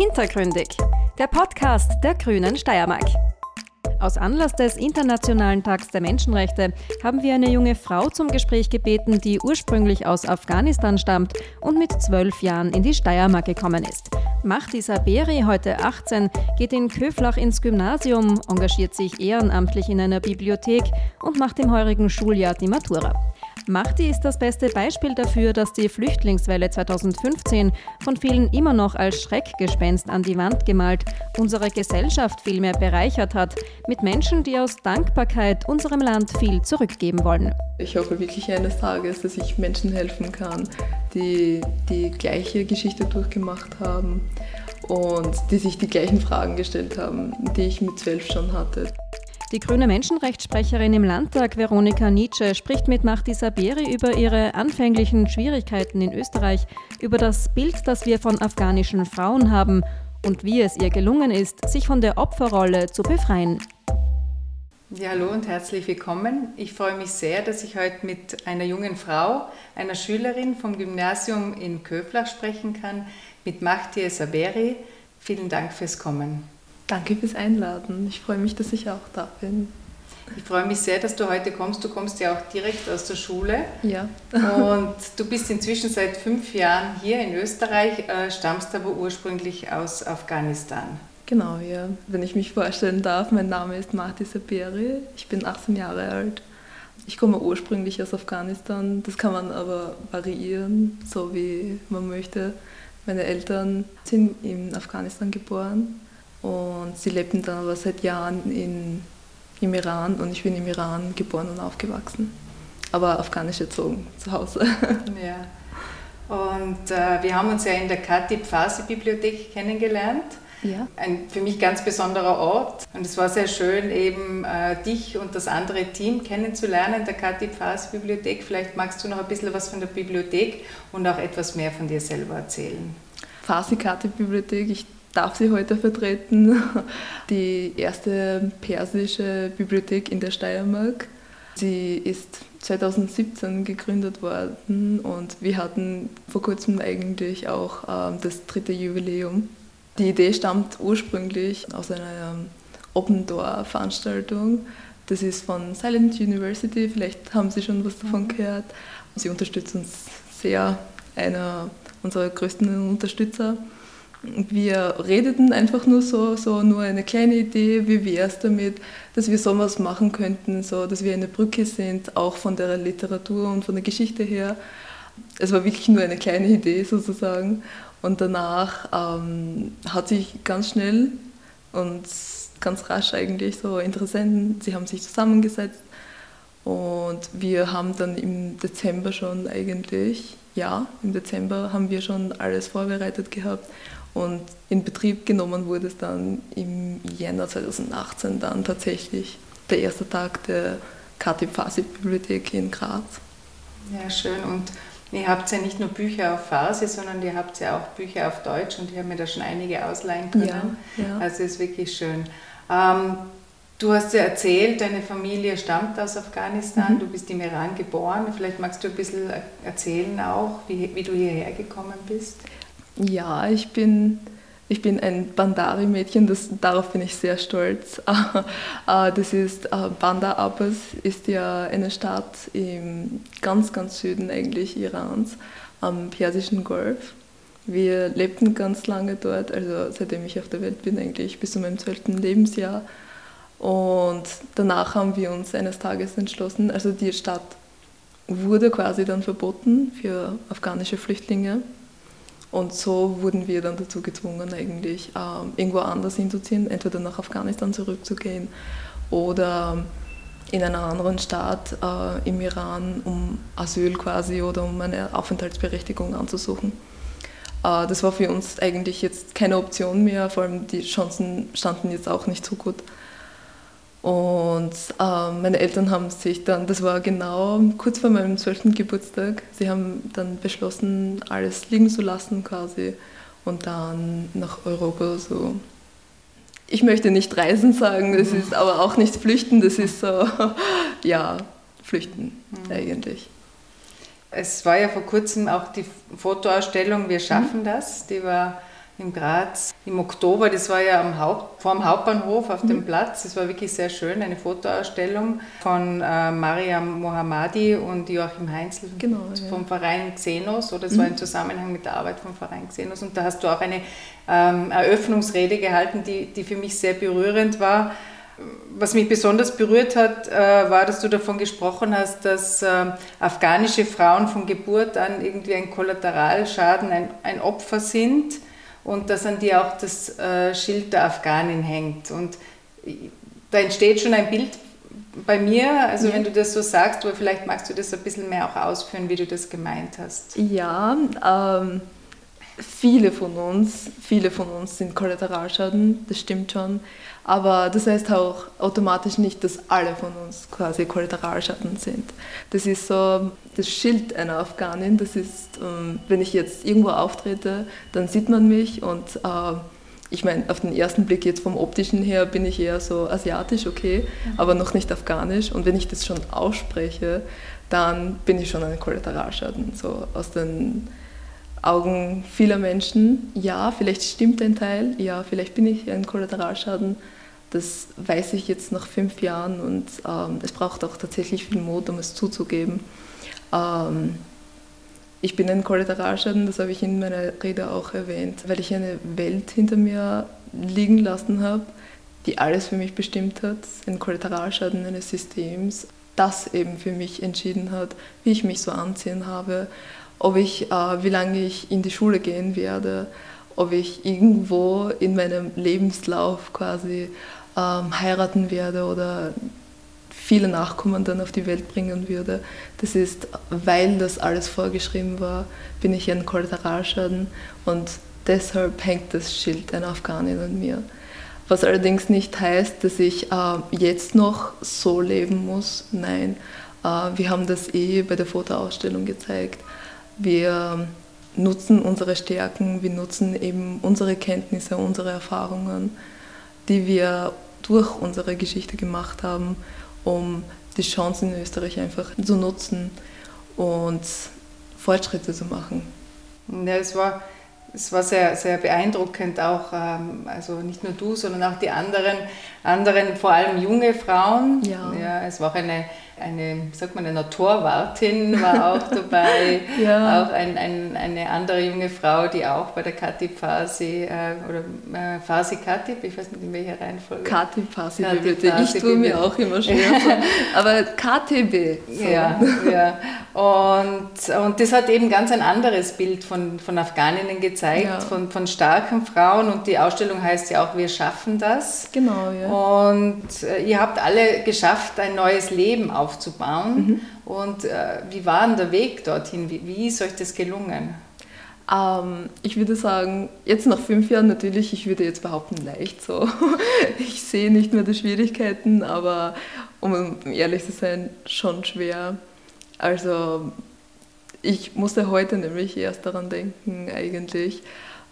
Hintergründig, der Podcast der Grünen Steiermark. Aus Anlass des Internationalen Tags der Menschenrechte haben wir eine junge Frau zum Gespräch gebeten, die ursprünglich aus Afghanistan stammt und mit zwölf Jahren in die Steiermark gekommen ist. Mahdi Saberi, heute 18, geht in Köflach ins Gymnasium, engagiert sich ehrenamtlich in einer Bibliothek und macht im heurigen Schuljahr die Matura. Mahdi ist das beste Beispiel dafür, dass die Flüchtlingswelle 2015 von vielen immer noch als Schreckgespenst an die Wand gemalt, unsere Gesellschaft vielmehr bereichert hat, mit Menschen, die aus Dankbarkeit unserem Land viel zurückgeben wollen. Ich hoffe wirklich eines Tages, dass ich Menschen helfen kann, die die gleiche Geschichte durchgemacht haben und die sich die gleichen Fragen gestellt haben, die ich mit zwölf schon hatte. Die grüne Menschenrechtssprecherin im Landtag, Veronika Nietzsche, spricht mit Mahdi Saberi über ihre anfänglichen Schwierigkeiten in Österreich, über das Bild, das wir von afghanischen Frauen haben und wie es ihr gelungen ist, sich von der Opferrolle zu befreien. Ja, hallo und herzlich willkommen. Ich freue mich sehr, dass ich heute mit einer jungen Frau, einer Schülerin vom Gymnasium in Köflach sprechen kann, mit Mahdi Saberi. Vielen Dank fürs Kommen. Danke fürs Einladen. Ich freue mich, dass ich auch da bin. Ich freue mich sehr, dass du heute kommst. Du kommst ja auch direkt aus der Schule. Ja. und du bist inzwischen seit fünf Jahren hier in Österreich, äh, stammst aber ursprünglich aus Afghanistan. Genau, ja. Wenn ich mich vorstellen darf, mein Name ist Mahdi Saberi. Ich bin 18 Jahre alt. Ich komme ursprünglich aus Afghanistan. Das kann man aber variieren, so wie man möchte. Meine Eltern sind in Afghanistan geboren und sie lebten dann aber seit Jahren in, im Iran und ich bin im Iran geboren und aufgewachsen. Aber afghanisch erzogen zu Hause. Ja. Und äh, wir haben uns ja in der Katib Farsi Bibliothek kennengelernt. Ja. Ein für mich ganz besonderer Ort. Und es war sehr schön, eben äh, dich und das andere Team kennenzulernen, der Katib Farsi Bibliothek. Vielleicht magst du noch ein bisschen was von der Bibliothek und auch etwas mehr von dir selber erzählen. Farsi Katib Bibliothek, ich darf sie heute vertreten. Die erste persische Bibliothek in der Steiermark. Sie ist 2017 gegründet worden und wir hatten vor kurzem eigentlich auch ähm, das dritte Jubiläum. Die Idee stammt ursprünglich aus einer ähm, Open Door Veranstaltung. Das ist von Silent University, vielleicht haben Sie schon was davon gehört. Sie unterstützt uns sehr, einer unserer größten Unterstützer. Wir redeten einfach nur so, so nur eine kleine Idee, wie wäre es damit, dass wir sowas machen könnten, so dass wir eine Brücke sind, auch von der Literatur und von der Geschichte her. Es war wirklich nur eine kleine Idee sozusagen. Und danach ähm, hat sich ganz schnell und ganz rasch eigentlich so Interessenten, sie haben sich zusammengesetzt und wir haben dann im Dezember schon eigentlich, ja, im Dezember haben wir schon alles vorbereitet gehabt und in Betrieb genommen wurde es dann im Jänner 2018 dann tatsächlich der erste Tag der Katib-Farsi-Bibliothek in Graz. Ja, schön. Und ihr habt ja nicht nur Bücher auf Farsi, sondern ihr habt ja auch Bücher auf Deutsch und ich habe mir da schon einige ausleihen können. Ja, ja. Also ist wirklich schön. Ähm, du hast ja erzählt, deine Familie stammt aus Afghanistan, mhm. du bist im Iran geboren. Vielleicht magst du ein bisschen erzählen auch, wie, wie du hierher gekommen bist. Ja, ich bin, ich bin ein Bandari-Mädchen, darauf bin ich sehr stolz. Ah, das ist äh, Bandar Abbas, ist ja eine Stadt im ganz, ganz Süden eigentlich Irans, am Persischen Golf. Wir lebten ganz lange dort, also seitdem ich auf der Welt bin, eigentlich bis zu meinem zwölften Lebensjahr. Und danach haben wir uns eines Tages entschlossen, also die Stadt wurde quasi dann verboten für afghanische Flüchtlinge. Und so wurden wir dann dazu gezwungen, eigentlich ähm, irgendwo anders hinzuziehen, entweder nach Afghanistan zurückzugehen oder in einer anderen Stadt äh, im Iran, um Asyl quasi oder um eine Aufenthaltsberechtigung anzusuchen. Äh, das war für uns eigentlich jetzt keine Option mehr, vor allem die Chancen standen jetzt auch nicht so gut. Und äh, meine Eltern haben sich dann, das war genau kurz vor meinem 12. Geburtstag, sie haben dann beschlossen, alles liegen zu lassen quasi und dann nach Europa so. Ich möchte nicht reisen sagen, das ist aber auch nicht flüchten, das ist so, ja, flüchten mhm. eigentlich. Es war ja vor kurzem auch die Fotoausstellung Wir schaffen mhm. das, die war in Graz im Oktober. Das war ja am Haupt, vor dem Hauptbahnhof auf dem mhm. Platz. Das war wirklich sehr schön, eine Fotoausstellung von äh, Mariam Mohammadi und Joachim Heinzel genau, vom ja. Verein Xenos oder es mhm. war im Zusammenhang mit der Arbeit vom Verein Xenos. Und da hast du auch eine ähm, Eröffnungsrede gehalten, die, die für mich sehr berührend war. Was mich besonders berührt hat, äh, war, dass du davon gesprochen hast, dass äh, afghanische Frauen von Geburt an irgendwie ein Kollateralschaden, ein, ein Opfer sind und dass an dir auch das äh, Schild der Afghanin hängt. Und da entsteht schon ein Bild bei mir, also ja. wenn du das so sagst, aber vielleicht magst du das ein bisschen mehr auch ausführen, wie du das gemeint hast. Ja, ähm, viele von uns, viele von uns sind Kollateralschaden, das stimmt schon. Aber das heißt auch automatisch nicht, dass alle von uns quasi Kollateralschaden sind. Das ist so das Schild einer Afghanin. Das ist, ähm, wenn ich jetzt irgendwo auftrete, dann sieht man mich und äh, ich meine, auf den ersten Blick jetzt vom optischen her bin ich eher so asiatisch, okay, aber noch nicht afghanisch. Und wenn ich das schon ausspreche, dann bin ich schon ein Kollateralschaden. So aus den Augen vieler Menschen. Ja, vielleicht stimmt ein Teil, ja, vielleicht bin ich ein Kollateralschaden. Das weiß ich jetzt nach fünf Jahren und ähm, es braucht auch tatsächlich viel Mut, um es zuzugeben. Ähm, ich bin ein Kollateralschaden, das habe ich in meiner Rede auch erwähnt, weil ich eine Welt hinter mir liegen lassen habe, die alles für mich bestimmt hat, ein Kollateralschaden eines Systems, das eben für mich entschieden hat, wie ich mich so anziehen habe, ob ich, äh, wie lange ich in die Schule gehen werde, ob ich irgendwo in meinem Lebenslauf quasi ähm, heiraten werde oder viele Nachkommen dann auf die Welt bringen würde. Das ist, weil das alles vorgeschrieben war, bin ich ein Kollateralschaden und deshalb hängt das Schild einer Afghanin an mir. Was allerdings nicht heißt, dass ich äh, jetzt noch so leben muss. Nein, äh, wir haben das eh bei der Fotoausstellung gezeigt. Wir nutzen unsere Stärken, wir nutzen eben unsere Kenntnisse, unsere Erfahrungen, die wir durch unsere Geschichte gemacht haben, um die Chancen in Österreich einfach zu nutzen und Fortschritte zu machen. Ja, es war, es war sehr, sehr beeindruckend auch, ähm, also nicht nur du, sondern auch die anderen, anderen vor allem junge Frauen. Ja. ja es war auch eine eine, sagt man, eine Torwartin war auch dabei, ja. auch ein, ein, eine andere junge Frau, die auch bei der Katib Fasi, äh, oder äh, Fasi Katib, ich weiß nicht in welcher Reihenfolge. Katib Fasi, bitte. Ich tue mir auch immer schwer. Aber KTB. So. Ja, ja. Und, und das hat eben ganz ein anderes Bild von, von Afghaninnen gezeigt, ja. von, von starken Frauen. Und die Ausstellung heißt ja auch, wir schaffen das. Genau, ja. Und äh, ihr habt alle geschafft, ein neues Leben aufzubauen aufzubauen. Mhm. Und äh, wie war denn der Weg dorthin? Wie, wie ist euch das gelungen? Ähm, ich würde sagen, jetzt nach fünf Jahren natürlich, ich würde jetzt behaupten, leicht so. ich sehe nicht mehr die Schwierigkeiten, aber um ehrlich zu sein, schon schwer. Also ich musste heute nämlich erst daran denken, eigentlich,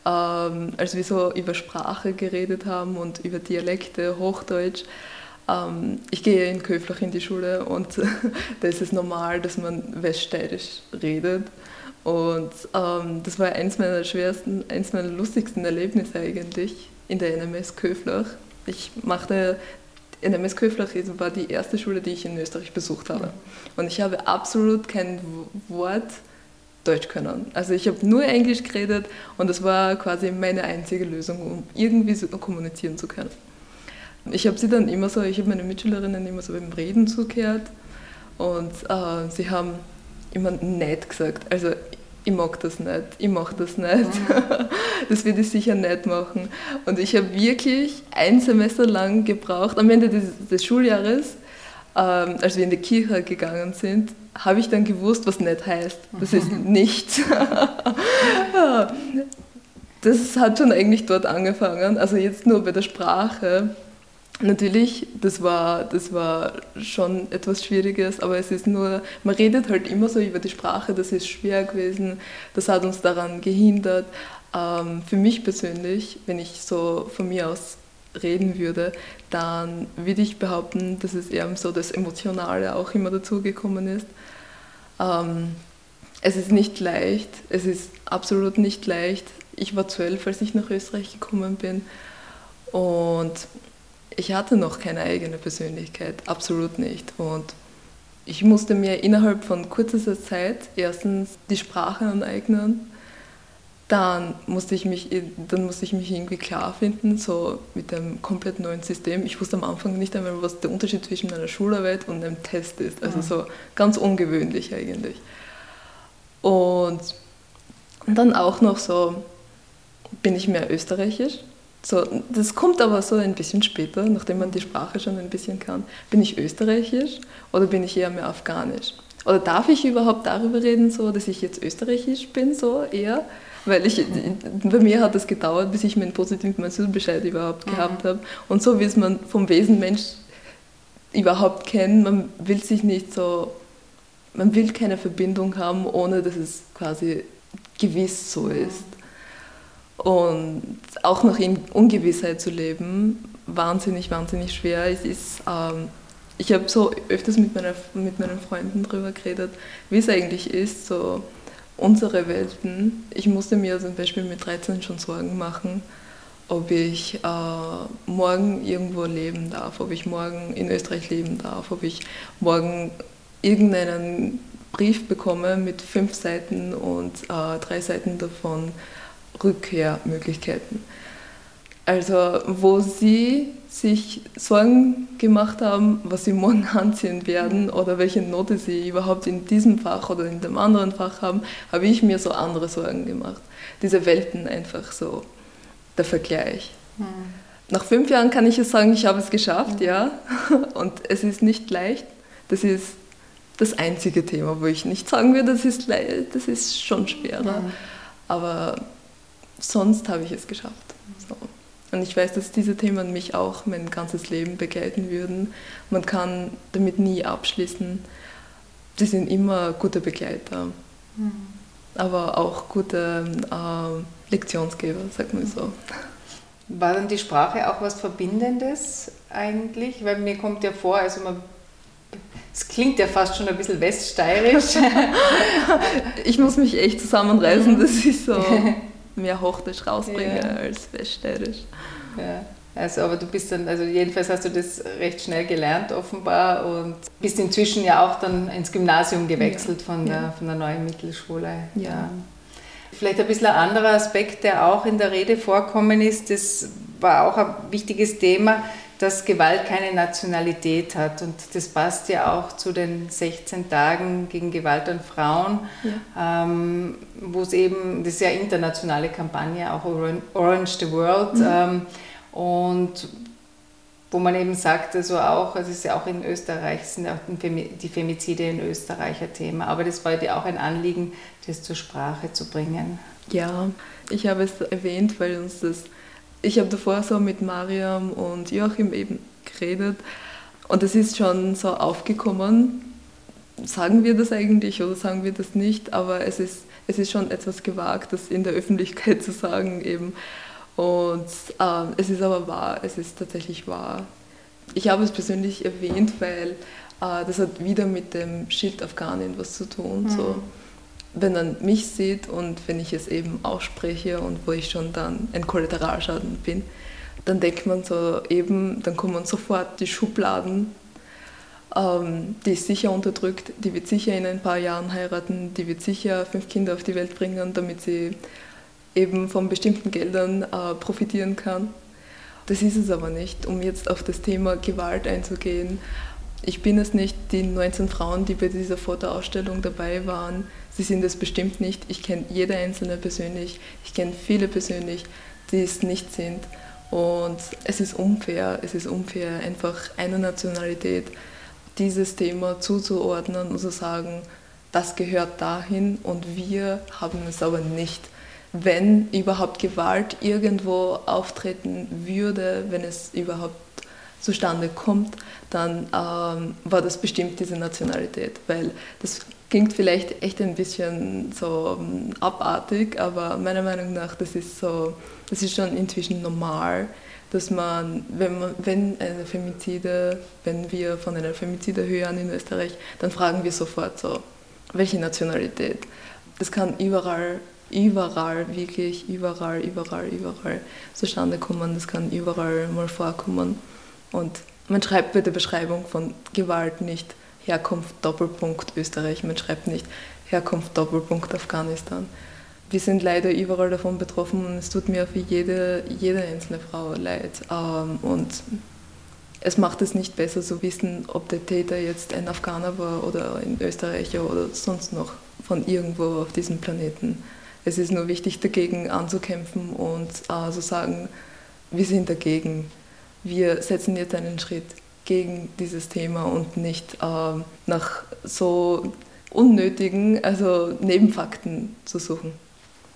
ähm, als wir so über Sprache geredet haben und über Dialekte, Hochdeutsch. Ähm, ich gehe in Köflach in die Schule und da ist es normal, dass man weststeirisch redet. Und ähm, das war eins meiner schwersten, eins meiner lustigsten Erlebnisse eigentlich in der NMS Köflach. Ich machte NMS Köflach war die erste Schule, die ich in Österreich besucht habe. Und ich habe absolut kein Wort Deutsch können. Also ich habe nur Englisch geredet und das war quasi meine einzige Lösung, um irgendwie so kommunizieren zu können. Ich habe sie dann immer so, ich habe meine Mitschülerinnen immer so beim Reden zugehört und äh, sie haben immer nett gesagt. Also ich mag das nicht, ich mache das nicht. Mhm. das würde ich sicher nicht machen. Und ich habe wirklich ein Semester lang gebraucht, am Ende des, des Schuljahres, ähm, als wir in die Kirche gegangen sind, habe ich dann gewusst, was nicht heißt. Das ist mhm. nichts. das hat schon eigentlich dort angefangen, also jetzt nur bei der Sprache. Natürlich, das war, das war schon etwas Schwieriges, aber es ist nur, man redet halt immer so über die Sprache, das ist schwer gewesen, das hat uns daran gehindert. Ähm, für mich persönlich, wenn ich so von mir aus reden würde, dann würde ich behaupten, dass es eher so das Emotionale auch immer dazugekommen ist. Ähm, es ist nicht leicht, es ist absolut nicht leicht. Ich war zwölf, als ich nach Österreich gekommen bin und ich hatte noch keine eigene Persönlichkeit, absolut nicht. Und ich musste mir innerhalb von kurzer Zeit erstens die Sprache aneignen, dann musste ich mich, dann musste ich mich irgendwie klar finden, so mit einem komplett neuen System. Ich wusste am Anfang nicht einmal, was der Unterschied zwischen einer Schularbeit und einem Test ist. Also so ganz ungewöhnlich eigentlich. Und dann auch noch so, bin ich mehr österreichisch. So, das kommt aber so ein bisschen später, nachdem man die Sprache schon ein bisschen kann. Bin ich österreichisch oder bin ich eher mehr afghanisch? Oder darf ich überhaupt darüber reden, so, dass ich jetzt österreichisch bin, so eher? Weil ich, bei mir hat es gedauert, bis ich meinen positiven Asylbescheid überhaupt mhm. gehabt habe. Und so wie es man vom Wesen Mensch überhaupt kennt, man will sich nicht so, man will keine Verbindung haben, ohne dass es quasi gewiss so mhm. ist. Und auch noch in Ungewissheit zu leben, wahnsinnig, wahnsinnig schwer. Es ist, ähm, ich habe so öfters mit, meiner, mit meinen Freunden darüber geredet, wie es eigentlich ist, so unsere Welten. Ich musste mir zum Beispiel mit 13 schon Sorgen machen, ob ich äh, morgen irgendwo leben darf, ob ich morgen in Österreich leben darf, ob ich morgen irgendeinen Brief bekomme mit fünf Seiten und äh, drei Seiten davon Rückkehrmöglichkeiten. Also wo sie sich Sorgen gemacht haben, was sie morgen anziehen werden oder welche Note sie überhaupt in diesem Fach oder in dem anderen Fach haben, habe ich mir so andere Sorgen gemacht. Diese Welten einfach so, der Vergleich. Mhm. Nach fünf Jahren kann ich es sagen, ich habe es geschafft, mhm. ja. Und es ist nicht leicht. Das ist das einzige Thema, wo ich nicht sagen würde, das ist, das ist schon schwerer. Mhm. Aber sonst habe ich es geschafft. So. Und ich weiß, dass diese Themen mich auch mein ganzes Leben begleiten würden. Man kann damit nie abschließen. Sie sind immer gute Begleiter, mhm. aber auch gute äh, Lektionsgeber, sagt man so. War dann die Sprache auch was Verbindendes eigentlich? Weil mir kommt ja vor, also man es klingt ja fast schon ein bisschen weststeirisch. ich muss mich echt zusammenreißen, dass ich so mehr Hochdeutsch rausbringe ja. als Weststeirisch. Ja. Also, aber du bist dann, also jedenfalls hast du das recht schnell gelernt offenbar und bist inzwischen ja auch dann ins Gymnasium gewechselt ja. von, der, ja. von der neuen Mittelschule. Ja. Vielleicht ein bisschen ein anderer Aspekt, der auch in der Rede vorkommen ist, das war auch ein wichtiges Thema, dass Gewalt keine Nationalität hat. Und das passt ja auch zu den 16 Tagen gegen Gewalt an Frauen, ja. ähm, wo es eben, das ist ja internationale Kampagne, auch Orange the World. Mhm. Ähm, und wo man eben sagt, also auch, also es ist ja auch in Österreich, sind auch die Femizide in Österreich ein Thema, aber das war dir auch ein Anliegen, das zur Sprache zu bringen. Ja, ich habe es erwähnt, weil uns das ich habe davor so mit Mariam und Joachim eben geredet und es ist schon so aufgekommen. Sagen wir das eigentlich oder sagen wir das nicht? Aber es ist, es ist schon etwas gewagt, das in der Öffentlichkeit zu sagen eben. Und äh, es ist aber wahr, es ist tatsächlich wahr. Ich habe es persönlich erwähnt, weil äh, das hat wieder mit dem Schild Afghanin was zu tun. Mhm. So wenn man mich sieht und wenn ich es eben ausspreche und wo ich schon dann ein Kollateralschaden bin, dann denkt man so eben, dann kommen sofort die Schubladen, ähm, die ist sicher unterdrückt, die wird sicher in ein paar Jahren heiraten, die wird sicher fünf Kinder auf die Welt bringen, damit sie eben von bestimmten Geldern äh, profitieren kann. Das ist es aber nicht, um jetzt auf das Thema Gewalt einzugehen. Ich bin es nicht, die 19 Frauen, die bei dieser Fotoausstellung dabei waren, Sie sind es bestimmt nicht. Ich kenne jede einzelne persönlich. Ich kenne viele persönlich, die es nicht sind. Und es ist unfair, es ist unfair, einfach einer Nationalität dieses Thema zuzuordnen und zu sagen, das gehört dahin und wir haben es aber nicht. Wenn überhaupt Gewalt irgendwo auftreten würde, wenn es überhaupt zustande kommt, dann ähm, war das bestimmt diese Nationalität, weil das klingt vielleicht echt ein bisschen so ähm, abartig, aber meiner Meinung nach, das ist so, das ist schon inzwischen normal, dass man, wenn, man, wenn eine Femizide, wenn wir von einer Femizide hören in Österreich, dann fragen wir sofort so, welche Nationalität. Das kann überall, überall, wirklich überall, überall, überall zustande kommen. Das kann überall mal vorkommen. Und man schreibt bei der Beschreibung von Gewalt nicht Herkunft Doppelpunkt Österreich, man schreibt nicht Herkunft Doppelpunkt Afghanistan. Wir sind leider überall davon betroffen und es tut mir für jede, jede einzelne Frau leid. Ähm, und es macht es nicht besser zu wissen, ob der Täter jetzt ein Afghaner war oder ein Österreicher oder sonst noch von irgendwo auf diesem Planeten. Es ist nur wichtig, dagegen anzukämpfen und äh, zu sagen, wir sind dagegen. Wir setzen jetzt einen Schritt gegen dieses Thema und nicht äh, nach so unnötigen, also Nebenfakten zu suchen.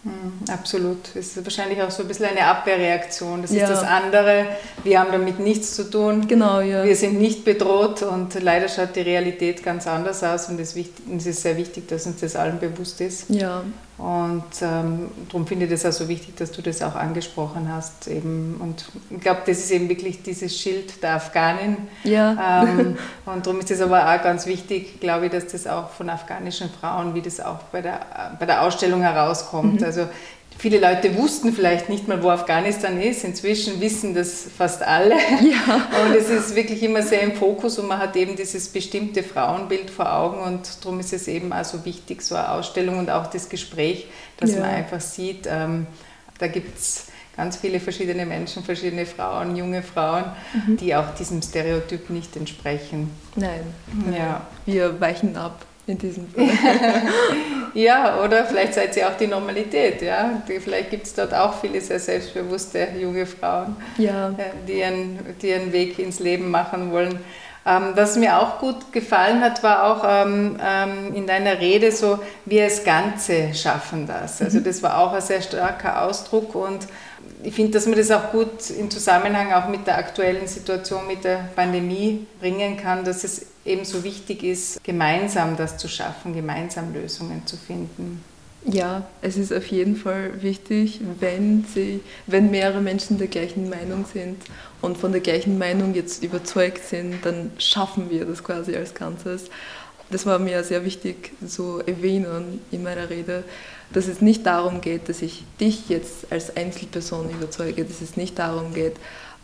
Hm, absolut. Es ist wahrscheinlich auch so ein bisschen eine Abwehrreaktion. Das ja. ist das andere. Wir haben damit nichts zu tun. Genau, ja. Wir sind nicht bedroht und leider schaut die Realität ganz anders aus und es ist sehr wichtig, dass uns das allen bewusst ist. Ja. Und ähm, darum finde ich das auch so wichtig, dass du das auch angesprochen hast. Eben. Und ich glaube, das ist eben wirklich dieses Schild der Afghanin. Ja. Ähm, und darum ist es aber auch ganz wichtig, glaube ich, dass das auch von afghanischen Frauen, wie das auch bei der, bei der Ausstellung herauskommt. Mhm. Also Viele Leute wussten vielleicht nicht mal, wo Afghanistan ist. Inzwischen wissen das fast alle. Ja. Und es ist wirklich immer sehr im Fokus und man hat eben dieses bestimmte Frauenbild vor Augen und darum ist es eben auch so wichtig, so eine Ausstellung und auch das Gespräch, dass ja. man einfach sieht, ähm, da gibt es ganz viele verschiedene Menschen, verschiedene Frauen, junge Frauen, mhm. die auch diesem Stereotyp nicht entsprechen. Nein. Ja. Wir weichen ab in diesem Fall. ja, oder vielleicht seid ihr auch die Normalität. Ja? Vielleicht gibt es dort auch viele sehr selbstbewusste junge Frauen, ja. Äh, die, ihren, die ihren Weg ins Leben machen wollen. Ähm, was mir auch gut gefallen hat, war auch ähm, ähm, in deiner Rede so, wir als Ganze schaffen das. Also mhm. das war auch ein sehr starker Ausdruck und ich finde, dass man das auch gut im Zusammenhang auch mit der aktuellen Situation mit der Pandemie bringen kann, dass es eben so wichtig ist, gemeinsam das zu schaffen, gemeinsam Lösungen zu finden. Ja, es ist auf jeden Fall wichtig, wenn, sie, wenn mehrere Menschen der gleichen Meinung sind und von der gleichen Meinung jetzt überzeugt sind, dann schaffen wir das quasi als Ganzes. Das war mir sehr wichtig zu erwähnen in meiner Rede, dass es nicht darum geht, dass ich dich jetzt als Einzelperson überzeuge, dass es nicht darum geht,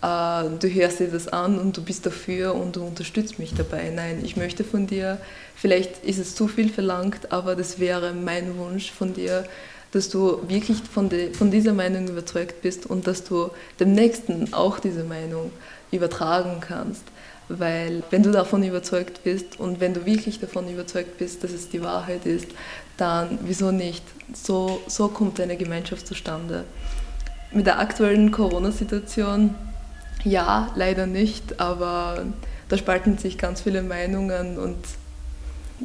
du hörst dir das an und du bist dafür und du unterstützt mich dabei. Nein, ich möchte von dir, vielleicht ist es zu viel verlangt, aber das wäre mein Wunsch von dir, dass du wirklich von, de, von dieser Meinung überzeugt bist und dass du dem Nächsten auch diese Meinung übertragen kannst. Weil wenn du davon überzeugt bist und wenn du wirklich davon überzeugt bist, dass es die Wahrheit ist, dann wieso nicht? So, so kommt eine Gemeinschaft zustande. Mit der aktuellen Corona-Situation, ja, leider nicht, aber da spalten sich ganz viele Meinungen und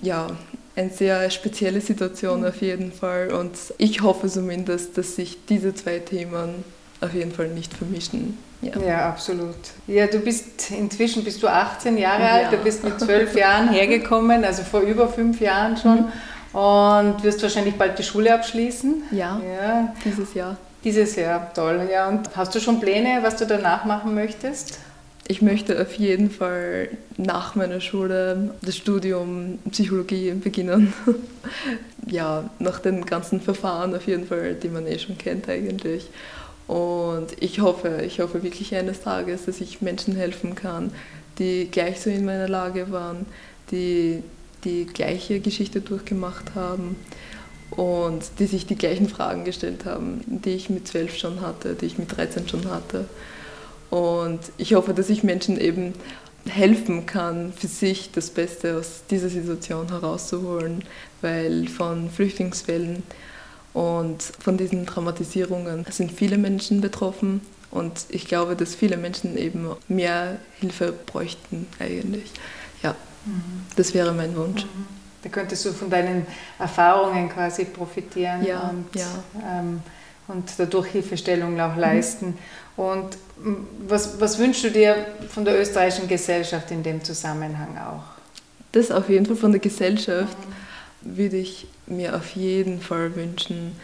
ja, eine sehr spezielle Situation auf jeden Fall. Und ich hoffe zumindest, dass sich diese zwei Themen auf jeden Fall nicht vermischen. Ja. ja, absolut. Ja, du bist inzwischen bist du 18 Jahre alt, ja. du bist mit zwölf Jahren hergekommen, also vor über fünf Jahren schon. Mhm. Und wirst wahrscheinlich bald die Schule abschließen. Ja, ja. dieses Jahr. Dieses Jahr, toll. Ja, und hast du schon Pläne, was du danach machen möchtest? Ich möchte auf jeden Fall nach meiner Schule das Studium Psychologie beginnen. ja, nach den ganzen Verfahren auf jeden Fall, die man eh schon kennt eigentlich. Und ich hoffe, ich hoffe wirklich eines Tages, dass ich Menschen helfen kann, die gleich so in meiner Lage waren, die die gleiche Geschichte durchgemacht haben und die sich die gleichen Fragen gestellt haben, die ich mit 12 schon hatte, die ich mit 13 schon hatte. Und ich hoffe, dass ich Menschen eben helfen kann, für sich das Beste aus dieser Situation herauszuholen, weil von Flüchtlingswellen und von diesen Traumatisierungen sind viele Menschen betroffen und ich glaube, dass viele Menschen eben mehr Hilfe bräuchten eigentlich. Ja. Das wäre mein Wunsch. Da könntest du von deinen Erfahrungen quasi profitieren ja, und, ja. Ähm, und dadurch Hilfestellung auch leisten. Mhm. Und was, was wünschst du dir von der österreichischen Gesellschaft in dem Zusammenhang auch? Das auf jeden Fall von der Gesellschaft mhm. würde ich mir auf jeden Fall wünschen,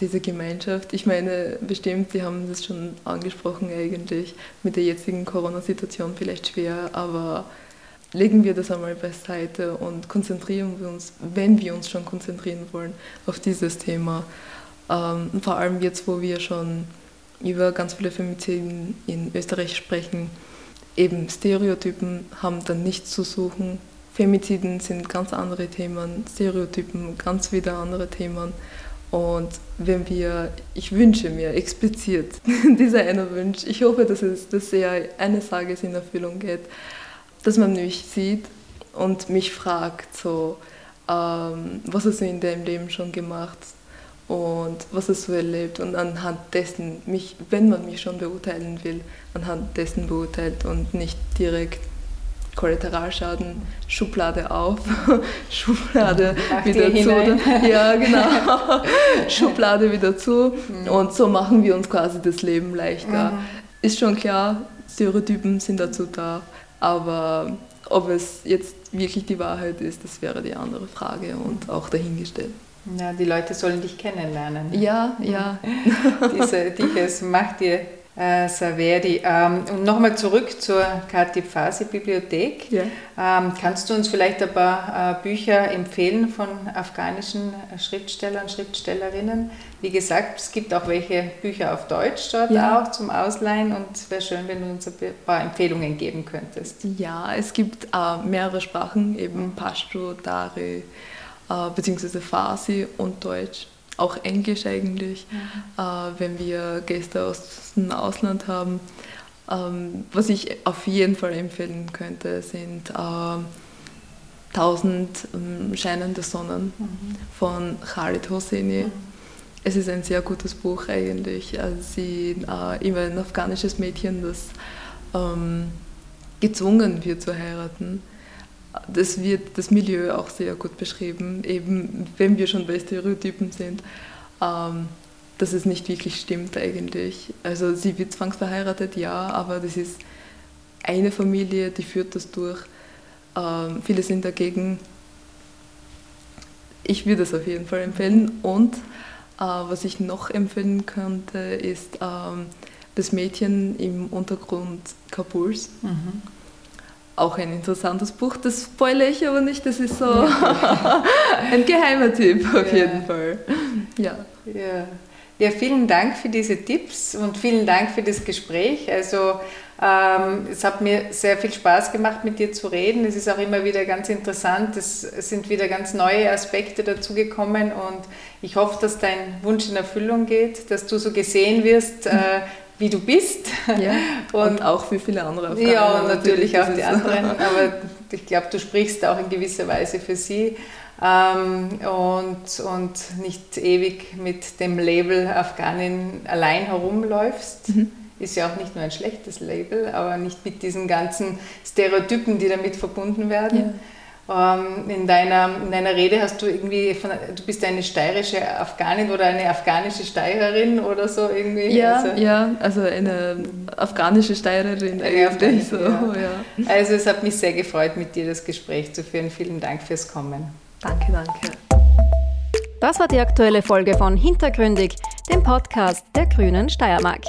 diese Gemeinschaft. Ich meine, bestimmt, Sie haben das schon angesprochen eigentlich, mit der jetzigen Corona-Situation vielleicht schwer, aber legen wir das einmal beiseite und konzentrieren wir uns, wenn wir uns schon konzentrieren wollen, auf dieses Thema. Ähm, vor allem jetzt, wo wir schon über ganz viele Femiziden in Österreich sprechen, eben Stereotypen haben dann nichts zu suchen. Femiziden sind ganz andere Themen, Stereotypen ganz wieder andere Themen. Und wenn wir, ich wünsche mir explizit, dieser eine Wunsch, ich hoffe, dass es dass er eines Tages in Erfüllung geht, dass man mich sieht und mich fragt, so, ähm, was hast du in deinem Leben schon gemacht und was hast du erlebt und anhand dessen, mich, wenn man mich schon beurteilen will, anhand dessen beurteilt und nicht direkt Kollateralschaden, Schublade auf, Schublade Ach, wieder zu. Hinein. Ja, genau. Schublade wieder zu. Mhm. Und so machen wir uns quasi das Leben leichter. Mhm. Ist schon klar, Stereotypen sind dazu da, aber ob es jetzt wirklich die Wahrheit ist, das wäre die andere Frage und auch dahingestellt. Ja, die Leute sollen dich kennenlernen. Ja, ja. Diese, dieses macht dir äh, Saverdi. Ähm, und nochmal zurück zur Katipasi-Bibliothek. Ja. Ähm, kannst du uns vielleicht ein paar äh, Bücher empfehlen von afghanischen Schriftstellern, Schriftstellerinnen? Wie gesagt, es gibt auch welche Bücher auf Deutsch dort ja. auch zum Ausleihen und es wäre schön, wenn du uns ein paar Empfehlungen geben könntest. Ja, es gibt äh, mehrere Sprachen, eben Pashto, Dari, äh, beziehungsweise Farsi und Deutsch auch Englisch eigentlich, mhm. äh, wenn wir Gäste aus dem Ausland haben. Ähm, was ich auf jeden Fall empfehlen könnte, sind äh, 1000 ähm, scheinende Sonnen mhm. von Khalid Hosseini. Mhm. Es ist ein sehr gutes Buch eigentlich. Also sie äh, immer ein afghanisches Mädchen, das ähm, gezwungen wird zu heiraten das wird das Milieu auch sehr gut beschrieben, eben wenn wir schon bei Stereotypen sind, ähm, dass es nicht wirklich stimmt eigentlich. Also sie wird zwangsverheiratet, ja, aber das ist eine Familie, die führt das durch. Ähm, viele sind dagegen. Ich würde es auf jeden Fall empfehlen. Und was ich noch empfehlen könnte, ist ähm, das Mädchen im Untergrund Kabuls. Mhm auch ein interessantes Buch. Das spoilere ich aber nicht, das ist so ein geheimer Tipp auf ja. jeden Fall. Ja. ja. Ja, vielen Dank für diese Tipps und vielen Dank für das Gespräch. Also ähm, es hat mir sehr viel Spaß gemacht, mit dir zu reden. Es ist auch immer wieder ganz interessant. Es sind wieder ganz neue Aspekte dazugekommen und ich hoffe, dass dein Wunsch in Erfüllung geht, dass du so gesehen wirst, äh, wie du bist. Ja, und, und, auch für viele andere Afghanen. Ja, und natürlich, natürlich auch die anderen. Aber ich glaube, du sprichst auch in gewisser Weise für sie. Ähm, und, und nicht ewig mit dem Label Afghanin allein herumläufst. Mhm. Ist ja auch nicht nur ein schlechtes Label, aber nicht mit diesen ganzen Stereotypen, die damit verbunden werden. Ja. Ähm, in, deiner, in deiner Rede hast du irgendwie, von, du bist eine steirische Afghanin oder eine afghanische Steirerin oder so irgendwie. Ja, also, ja, also eine afghanische Steirerin eigentlich. So, ja. Ja. Also es hat mich sehr gefreut, mit dir das Gespräch zu führen. Vielen Dank fürs Kommen. Danke, danke. Das war die aktuelle Folge von Hintergründig, dem Podcast der Grünen Steiermark.